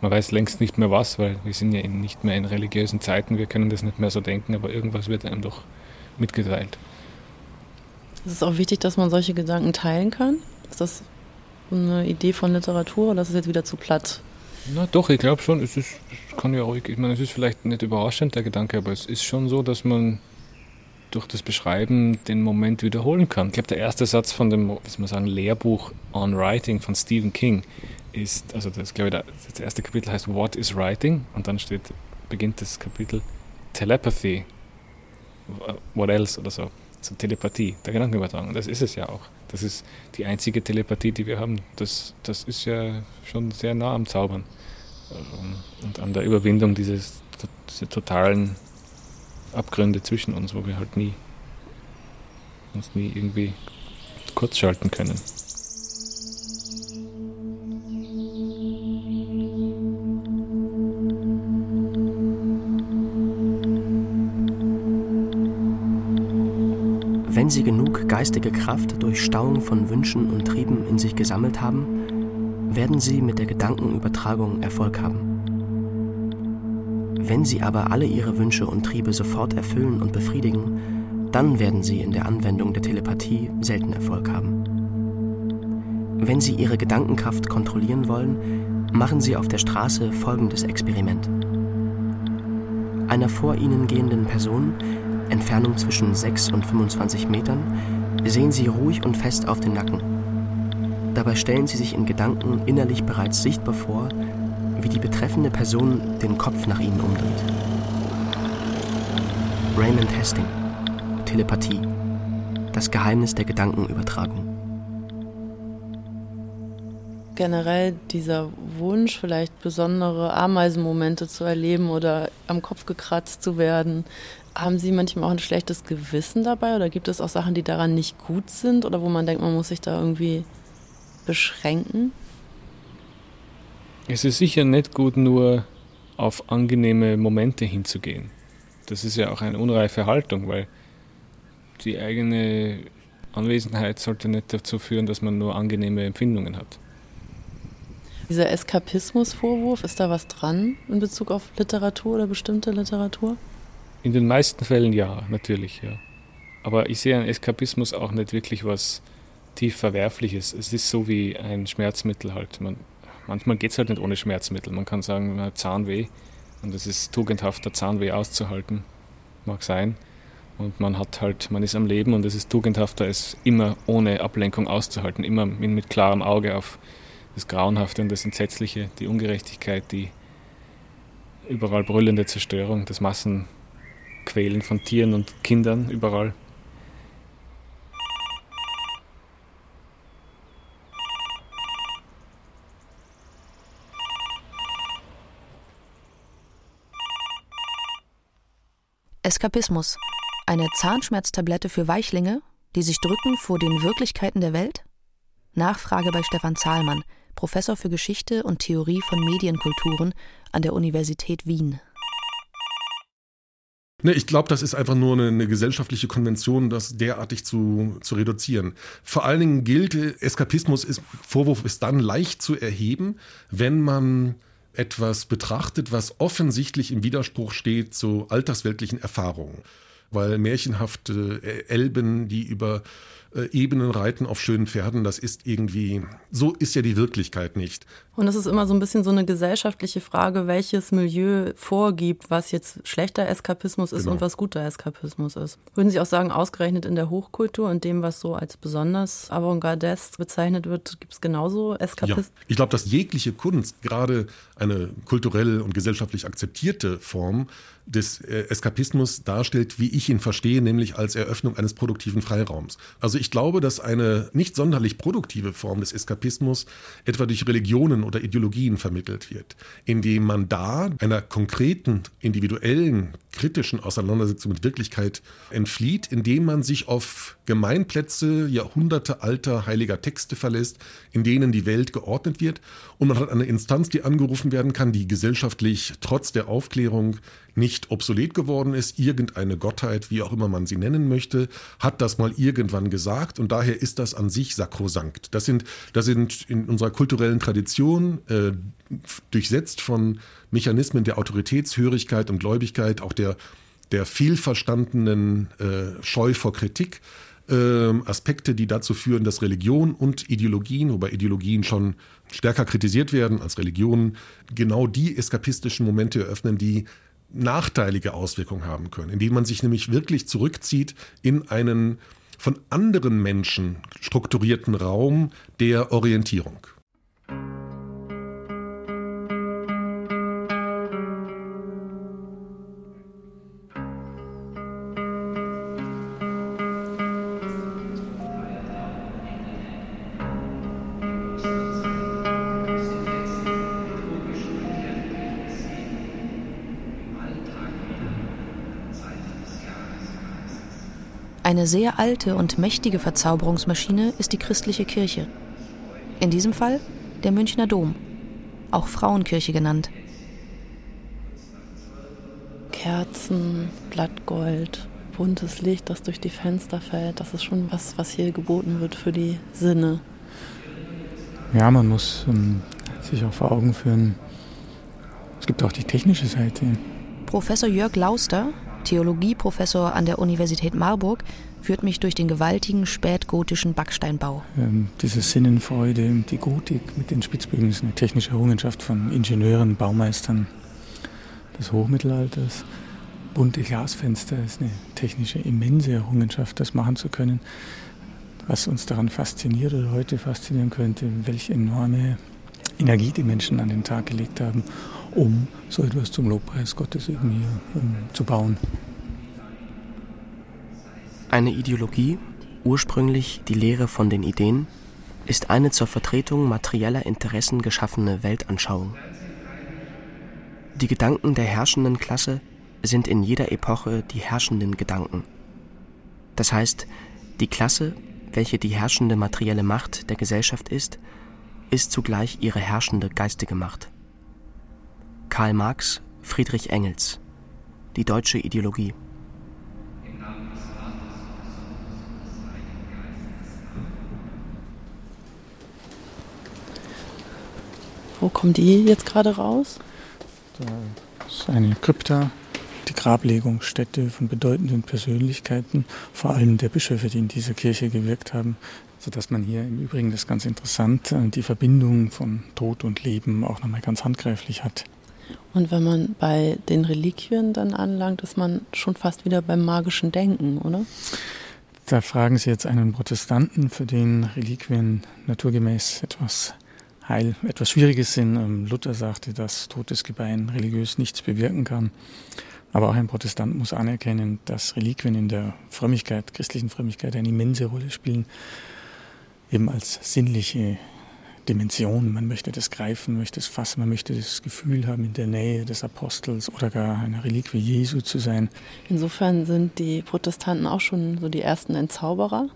Man weiß längst nicht mehr was, weil wir sind ja nicht mehr in religiösen Zeiten, wir können das nicht mehr so denken, aber irgendwas wird einem doch mitgeteilt.
Ist es auch wichtig, dass man solche Gedanken teilen kann? Ist das eine Idee von Literatur oder ist es jetzt wieder zu platt?
Na doch, ich glaube schon, es ist, kann ja ruhig, ich meine, es ist vielleicht nicht überraschend der Gedanke, aber es ist schon so, dass man durch das Beschreiben den Moment wiederholen kann. Ich glaube, der erste Satz von dem, wie soll man sagen, Lehrbuch On Writing von Stephen King ist, also das glaube ich, das erste Kapitel heißt What is Writing und dann steht, beginnt das Kapitel Telepathy, what else oder so, so Telepathie, der Gedankenübertragung. Das ist es ja auch. Das ist die einzige Telepathie, die wir haben. Das, das ist ja schon sehr nah am Zaubern ähm, und an der Überwindung dieses, dieser totalen Abgründe zwischen uns, wo wir halt nie uns nie irgendwie kurz schalten können.
Sie genug geistige Kraft durch Stauung von Wünschen und Trieben in sich gesammelt haben, werden sie mit der Gedankenübertragung Erfolg haben. Wenn sie aber alle ihre Wünsche und Triebe sofort erfüllen und befriedigen, dann werden sie in der Anwendung der Telepathie selten Erfolg haben. Wenn sie ihre Gedankenkraft kontrollieren wollen, machen sie auf der Straße folgendes Experiment. Einer vor ihnen gehenden Person, Entfernung zwischen 6 und 25 Metern, sehen sie ruhig und fest auf den Nacken. Dabei stellen sie sich in Gedanken innerlich bereits sichtbar vor, wie die betreffende Person den Kopf nach ihnen umdreht. Raymond Hastings, Telepathie, das Geheimnis der Gedankenübertragung.
Generell dieser Wunsch, vielleicht besondere Ameisenmomente zu erleben oder am Kopf gekratzt zu werden, haben Sie manchmal auch ein schlechtes Gewissen dabei oder gibt es auch Sachen, die daran nicht gut sind oder wo man denkt, man muss sich da irgendwie beschränken?
Es ist sicher nicht gut, nur auf angenehme Momente hinzugehen. Das ist ja auch eine unreife Haltung, weil die eigene Anwesenheit sollte nicht dazu führen, dass man nur angenehme Empfindungen hat.
Dieser Eskapismusvorwurf, ist da was dran in Bezug auf Literatur oder bestimmte Literatur?
In den meisten Fällen ja, natürlich, ja. Aber ich sehe an Eskapismus auch nicht wirklich was tief Verwerfliches. Es ist so wie ein Schmerzmittel halt. Man manchmal geht es halt nicht ohne Schmerzmittel. Man kann sagen, man hat Zahnweh und es ist tugendhafter, Zahnweh auszuhalten. Mag sein. Und man hat halt, man ist am Leben und es ist tugendhafter, es immer ohne Ablenkung auszuhalten, immer mit klarem Auge auf das Grauenhafte und das Entsetzliche, die Ungerechtigkeit, die überall brüllende Zerstörung, das Massenquälen von Tieren und Kindern überall.
Eskapismus. Eine Zahnschmerztablette für Weichlinge, die sich drücken vor den Wirklichkeiten der Welt? Nachfrage bei Stefan Zahlmann, Professor für Geschichte und Theorie von Medienkulturen an der Universität Wien.
Ne, ich glaube, das ist einfach nur eine, eine, gesellschaftliche Konvention, das derartig zu, zu reduzieren. Vor allen Dingen gilt, Eskapismus ist, Vorwurf ist dann leicht zu erheben, wenn man etwas betrachtet, was offensichtlich im Widerspruch steht zu altersweltlichen Erfahrungen. Weil märchenhafte Elben, die über äh, Ebenen reiten auf schönen Pferden, das ist irgendwie, so ist ja die Wirklichkeit nicht.
Und es ist immer so ein bisschen so eine gesellschaftliche Frage, welches Milieu vorgibt, was jetzt schlechter Eskapismus ist genau. und was guter Eskapismus ist. Würden Sie auch sagen, ausgerechnet in der Hochkultur und dem, was so als besonders avantgardesk bezeichnet wird, gibt es genauso Eskapismus?
Ja. Ich glaube, dass jegliche Kunst, gerade eine kulturell und gesellschaftlich akzeptierte Form, des äh, Eskapismus darstellt, wie ich ihn verstehe, nämlich als Eröffnung eines produktiven Freiraums. Also ich glaube, dass eine nicht sonderlich produktive Form des Eskapismus etwa durch Religionen oder Ideologien vermittelt wird, indem man da einer konkreten, individuellen, kritischen Auseinandersetzung mit Wirklichkeit entflieht, indem man sich auf Gemeinplätze Jahrhunderte alter heiliger Texte verlässt, in denen die Welt geordnet wird und man hat eine Instanz, die angerufen werden kann, die gesellschaftlich trotz der Aufklärung nicht obsolet geworden ist. Irgendeine Gottheit, wie auch immer man sie nennen möchte, hat das mal irgendwann gesagt und daher ist das an sich sakrosankt. Das sind, das sind in unserer kulturellen Tradition äh, durchsetzt von Mechanismen der Autoritätshörigkeit und Gläubigkeit, auch der, der vielverstandenen äh, Scheu vor Kritik. Äh, Aspekte, die dazu führen, dass Religion und Ideologien, wobei Ideologien schon stärker kritisiert werden als Religionen, genau die eskapistischen Momente eröffnen, die nachteilige Auswirkungen haben können, indem man sich nämlich wirklich zurückzieht in einen von anderen Menschen strukturierten Raum der Orientierung.
Eine sehr alte und mächtige Verzauberungsmaschine ist die christliche Kirche. In diesem Fall der Münchner Dom, auch Frauenkirche genannt.
Kerzen, Blattgold, buntes Licht, das durch die Fenster fällt, das ist schon was, was hier geboten wird für die Sinne.
Ja, man muss ähm, sich auch vor Augen führen, es gibt auch die technische Seite.
Professor Jörg Lauster, Theologieprofessor an der Universität Marburg, führt mich durch den gewaltigen spätgotischen Backsteinbau.
Ähm, diese Sinnenfreude, die Gotik mit den Spitzbögen ist eine technische Errungenschaft von Ingenieuren, Baumeistern des Hochmittelalters. Bunte Glasfenster ist eine technische immense Errungenschaft, das machen zu können. Was uns daran fasziniert oder heute faszinieren könnte, welche enorme Energie die Menschen an den Tag gelegt haben, um so etwas zum Lobpreis Gottes irgendwie um, zu bauen.
Eine Ideologie, ursprünglich die Lehre von den Ideen, ist eine zur Vertretung materieller Interessen geschaffene Weltanschauung. Die Gedanken der herrschenden Klasse sind in jeder Epoche die herrschenden Gedanken. Das heißt, die Klasse, welche die herrschende materielle Macht der Gesellschaft ist, ist zugleich ihre herrschende geistige Macht. Karl Marx, Friedrich Engels Die deutsche Ideologie
Wo kommen die jetzt gerade raus?
Das ist eine Krypta, die Grablegungsstätte von bedeutenden Persönlichkeiten, vor allem der Bischöfe, die in dieser Kirche gewirkt haben, sodass man hier im Übrigen, das ist ganz interessant, äh, die Verbindung von Tod und Leben auch nochmal ganz handgreiflich hat.
Und wenn man bei den Reliquien dann anlangt, ist man schon fast wieder beim magischen Denken, oder?
Da fragen Sie jetzt einen Protestanten, für den Reliquien naturgemäß etwas Heil etwas Schwieriges sind. Ähm, Luther sagte, dass totes Gebein religiös nichts bewirken kann. Aber auch ein Protestant muss anerkennen, dass Reliquien in der Frömmigkeit, christlichen Frömmigkeit eine immense Rolle spielen, eben als sinnliche Dimension. Man möchte das greifen, möchte es fassen, man möchte das Gefühl haben, in der Nähe des Apostels oder gar einer Reliquie Jesu zu sein.
Insofern sind die Protestanten auch schon so die ersten Entzauberer.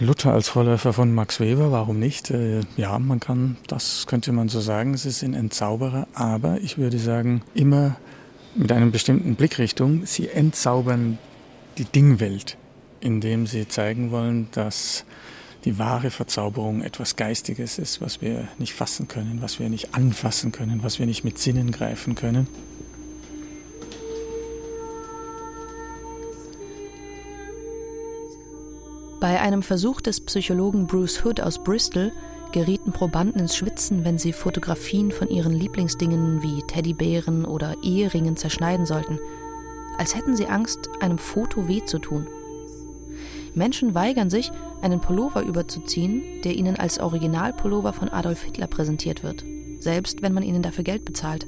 Luther als Vorläufer von Max Weber, warum nicht? Äh, ja, man kann, das könnte man so sagen, sie sind Entzauberer, aber ich würde sagen, immer mit einer bestimmten Blickrichtung. Sie entzaubern die Dingwelt, indem sie zeigen wollen, dass die wahre Verzauberung etwas Geistiges ist, was wir nicht fassen können, was wir nicht anfassen können, was wir nicht mit Sinnen greifen können.
Bei einem Versuch des Psychologen Bruce Hood aus Bristol gerieten Probanden ins Schwitzen, wenn sie Fotografien von ihren Lieblingsdingen wie Teddybären oder Eheringen zerschneiden sollten, als hätten sie Angst, einem Foto weh zu tun. Menschen weigern sich, einen Pullover überzuziehen, der ihnen als Originalpullover von Adolf Hitler präsentiert wird, selbst wenn man ihnen dafür Geld bezahlt.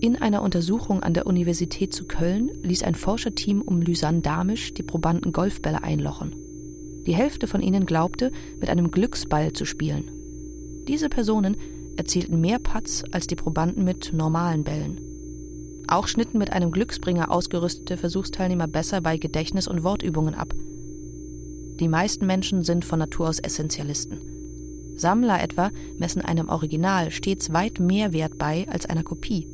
In einer Untersuchung an der Universität zu Köln ließ ein Forscherteam um Lysanne Damisch die Probanden Golfbälle einlochen. Die Hälfte von ihnen glaubte, mit einem Glücksball zu spielen. Diese Personen erzielten mehr Putts als die Probanden mit normalen Bällen. Auch schnitten mit einem Glücksbringer ausgerüstete Versuchsteilnehmer besser bei Gedächtnis- und Wortübungen ab. Die meisten Menschen sind von Natur aus Essentialisten. Sammler etwa messen einem Original stets weit mehr Wert bei als einer Kopie,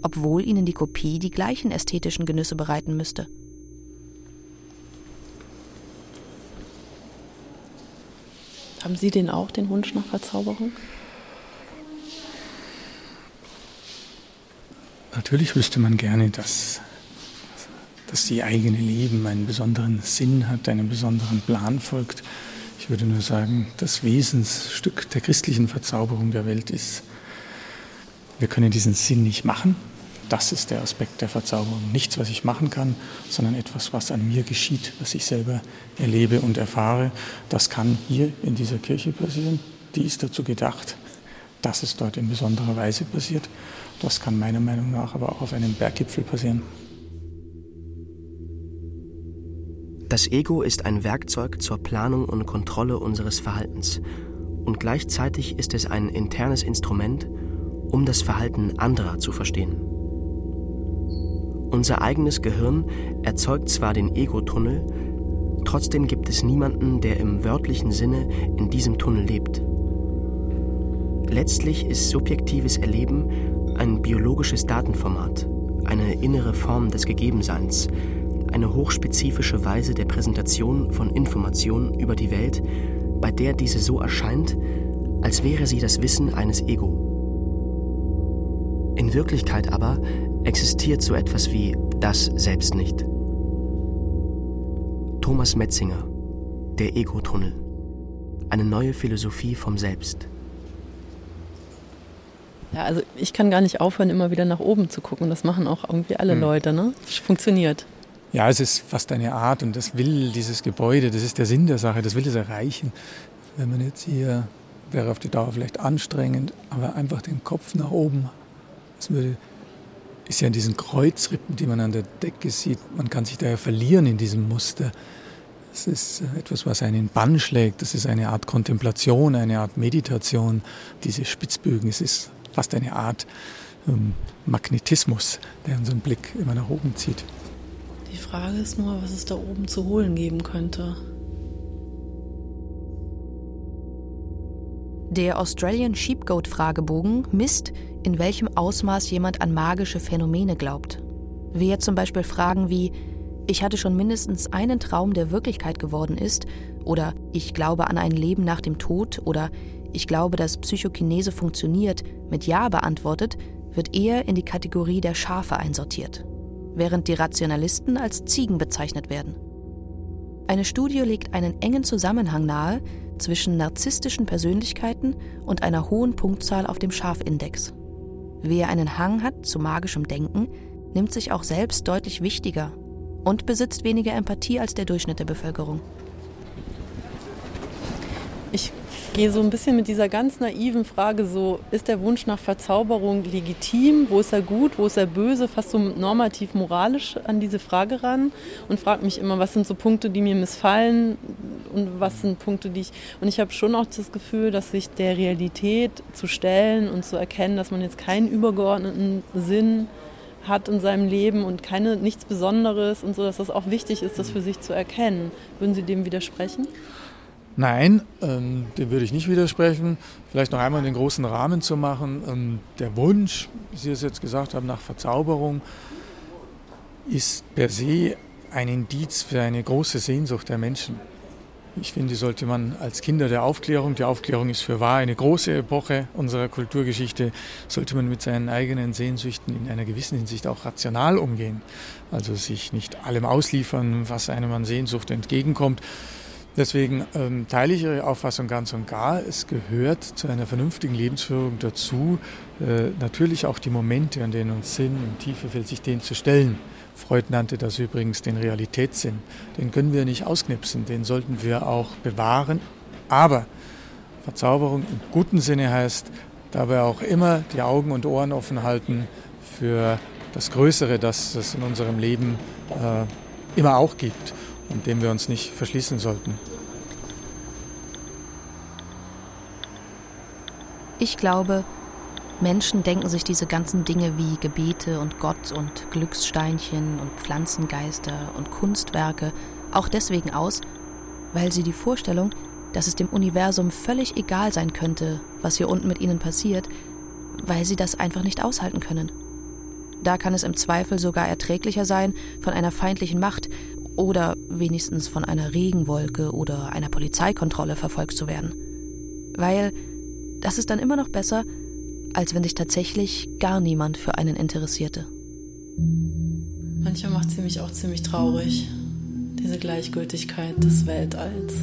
obwohl ihnen die Kopie die gleichen ästhetischen Genüsse bereiten müsste.
Haben Sie den auch, den Wunsch nach Verzauberung?
Natürlich wüsste man gerne, dass, dass die eigene Leben einen besonderen Sinn hat, einen besonderen Plan folgt. Ich würde nur sagen, das Wesensstück der christlichen Verzauberung der Welt ist, wir können diesen Sinn nicht machen. Das ist der Aspekt der Verzauberung. Nichts, was ich machen kann, sondern etwas, was an mir geschieht, was ich selber erlebe und erfahre. Das kann hier in dieser Kirche passieren. Die ist dazu gedacht, dass es dort in besonderer Weise passiert. Das kann meiner Meinung nach aber auch auf einem Berggipfel passieren.
Das Ego ist ein Werkzeug zur Planung und Kontrolle unseres Verhaltens und gleichzeitig ist es ein internes Instrument, um das Verhalten anderer zu verstehen. Unser eigenes Gehirn erzeugt zwar den Ego-Tunnel, trotzdem gibt es niemanden, der im wörtlichen Sinne in diesem Tunnel lebt. Letztlich ist subjektives Erleben ein biologisches Datenformat, eine innere Form des Gegebenseins, eine hochspezifische Weise der Präsentation von Informationen über die Welt, bei der diese so erscheint, als wäre sie das Wissen eines Ego. In Wirklichkeit aber existiert so etwas wie das Selbst nicht. Thomas Metzinger, Der Ego-Tunnel. Eine neue Philosophie vom Selbst.
Ja, also ich kann gar nicht aufhören, immer wieder nach oben zu gucken. Das machen auch irgendwie alle hm. Leute, ne? Funktioniert.
Ja, es ist fast eine Art und das will dieses Gebäude, das ist der Sinn der Sache, das will es erreichen. Wenn man jetzt hier, wäre auf die Dauer vielleicht anstrengend, aber einfach den Kopf nach oben, das ist ja in diesen Kreuzrippen, die man an der Decke sieht, man kann sich daher verlieren in diesem Muster. Das ist etwas, was einen in Bann schlägt, das ist eine Art Kontemplation, eine Art Meditation, diese Spitzbögen, es ist fast eine Art ähm, Magnetismus, der unseren Blick immer nach oben zieht.
Die Frage ist nur, was es da oben zu holen geben könnte.
Der Australian Sheepgoat Fragebogen misst, in welchem Ausmaß jemand an magische Phänomene glaubt. Wer zum Beispiel Fragen wie Ich hatte schon mindestens einen Traum, der Wirklichkeit geworden ist, oder Ich glaube an ein Leben nach dem Tod, oder Ich glaube, dass Psychokinese funktioniert, mit Ja beantwortet, wird eher in die Kategorie der Schafe einsortiert während die Rationalisten als Ziegen bezeichnet werden. Eine Studie legt einen engen Zusammenhang nahe zwischen narzisstischen Persönlichkeiten und einer hohen Punktzahl auf dem Schafindex. Wer einen Hang hat zu magischem Denken, nimmt sich auch selbst deutlich wichtiger und besitzt weniger Empathie als der Durchschnitt der Bevölkerung.
Ich gehe so ein bisschen mit dieser ganz naiven Frage so, ist der Wunsch nach Verzauberung legitim? Wo ist er gut? Wo ist er böse? Fast so normativ moralisch an diese Frage ran und frage mich immer, was sind so Punkte, die mir missfallen und was sind Punkte, die ich... Und ich habe schon auch das Gefühl, dass sich der Realität zu stellen und zu erkennen, dass man jetzt keinen übergeordneten Sinn hat in seinem Leben und keine, nichts Besonderes und so, dass das auch wichtig ist, das für sich zu erkennen. Würden Sie dem widersprechen?
Nein, ähm, dem würde ich nicht widersprechen. Vielleicht noch einmal den großen Rahmen zu machen. Ähm, der Wunsch, wie Sie es jetzt gesagt haben, nach Verzauberung ist per se ein Indiz für eine große Sehnsucht der Menschen. Ich finde, sollte man als Kinder der Aufklärung, die Aufklärung ist für wahr eine große Epoche unserer Kulturgeschichte, sollte man mit seinen eigenen Sehnsüchten in einer gewissen Hinsicht auch rational umgehen. Also sich nicht allem ausliefern, was einem an Sehnsucht entgegenkommt, Deswegen ähm, teile ich Ihre Auffassung ganz und gar. Es gehört zu einer vernünftigen Lebensführung dazu, äh, natürlich auch die Momente, an denen uns Sinn und Tiefe fällt, sich denen zu stellen. Freud nannte das übrigens den Realitätssinn. Den können wir nicht ausknipsen, den sollten wir auch bewahren. Aber Verzauberung im guten Sinne heißt, dabei auch immer die Augen und Ohren offen halten für das Größere, das es in unserem Leben äh, immer auch gibt und dem wir uns nicht verschließen sollten.
Ich glaube, Menschen denken sich diese ganzen Dinge wie Gebete und Gott und Glückssteinchen und Pflanzengeister und Kunstwerke auch deswegen aus, weil sie die Vorstellung, dass es dem Universum völlig egal sein könnte, was hier unten mit ihnen passiert, weil sie das einfach nicht aushalten können. Da kann es im Zweifel sogar erträglicher sein, von einer feindlichen Macht oder wenigstens von einer Regenwolke oder einer Polizeikontrolle verfolgt zu werden. Weil das ist dann immer noch besser, als wenn sich tatsächlich gar niemand für einen interessierte.
Manchmal macht sie mich auch ziemlich traurig, diese Gleichgültigkeit des Weltalls.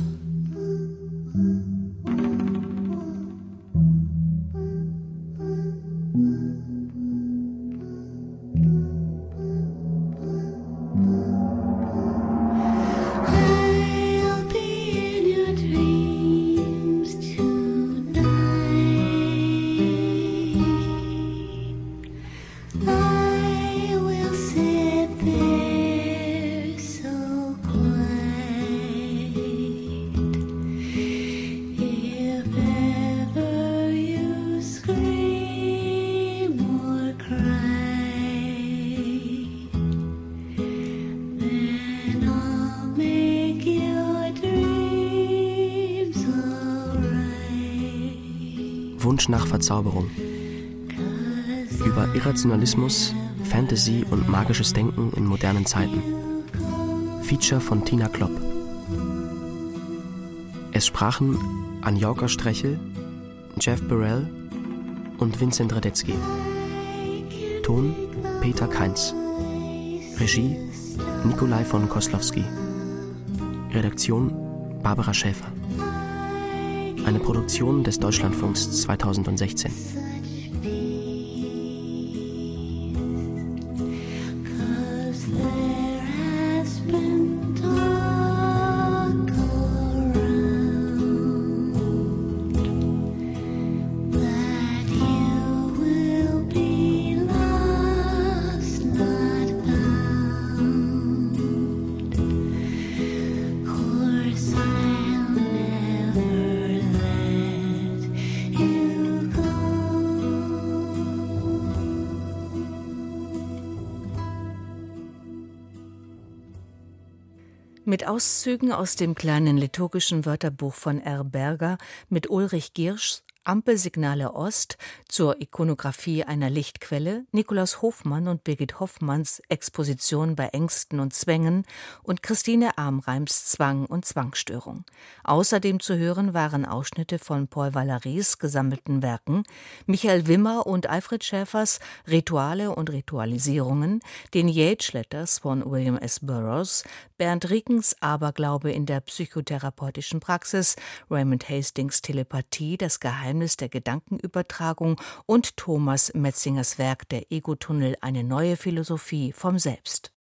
Über Irrationalismus, Fantasy und magisches Denken in modernen Zeiten. Feature von Tina Klopp. Es sprachen Anjorka Strechel, Jeff Burrell und Vincent Radetzky. Ton Peter Kainz. Regie Nikolai von Koslowski. Redaktion Barbara Schäfer. Eine Produktion des Deutschlandfunks 2016.
Auszügen aus dem kleinen liturgischen Wörterbuch von R. Berger mit Ulrich Gierschs Ampelsignale Ost zur Ikonographie einer Lichtquelle, Nikolaus Hofmann und Birgit Hoffmanns Exposition bei Ängsten und Zwängen und Christine Armreims Zwang und Zwangsstörung. Außerdem zu hören waren Ausschnitte von Paul Valéry's gesammelten Werken, Michael Wimmer und Alfred Schäfers Rituale und Ritualisierungen, den Yates Letters von William S. Burroughs, Bernd Riekens Aberglaube in der psychotherapeutischen Praxis, Raymond Hastings Telepathie, das Geheimnis der Gedankenübertragung und Thomas Metzingers Werk Der Ego-Tunnel, eine neue Philosophie vom Selbst.